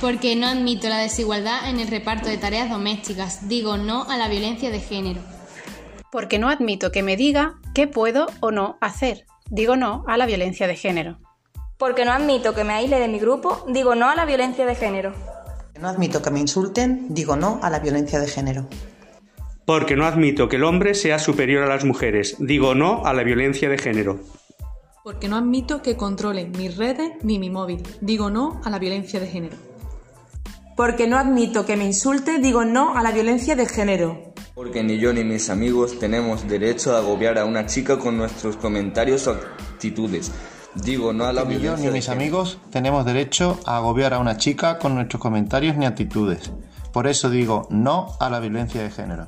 Porque no admito la desigualdad en el reparto de tareas domésticas. Digo no a la violencia de género. Porque no admito que me diga qué puedo o no hacer. Digo no a la violencia de género. Porque no admito que me aísle de mi grupo. Digo no a la violencia de género. No admito que me insulten. Digo no a la violencia de género. Porque no admito que el hombre sea superior a las mujeres. Digo no a la violencia de género. Porque no admito que controlen mis redes ni mi móvil. Digo no a la violencia de género. Porque no admito que me insulte, digo no a la violencia de género. Porque ni yo ni mis amigos tenemos derecho a agobiar a una chica con nuestros comentarios o actitudes. Digo no a la Ni yo violencia ni de mis género. amigos tenemos derecho a agobiar a una chica con nuestros comentarios ni actitudes. Por eso digo no a la violencia de género.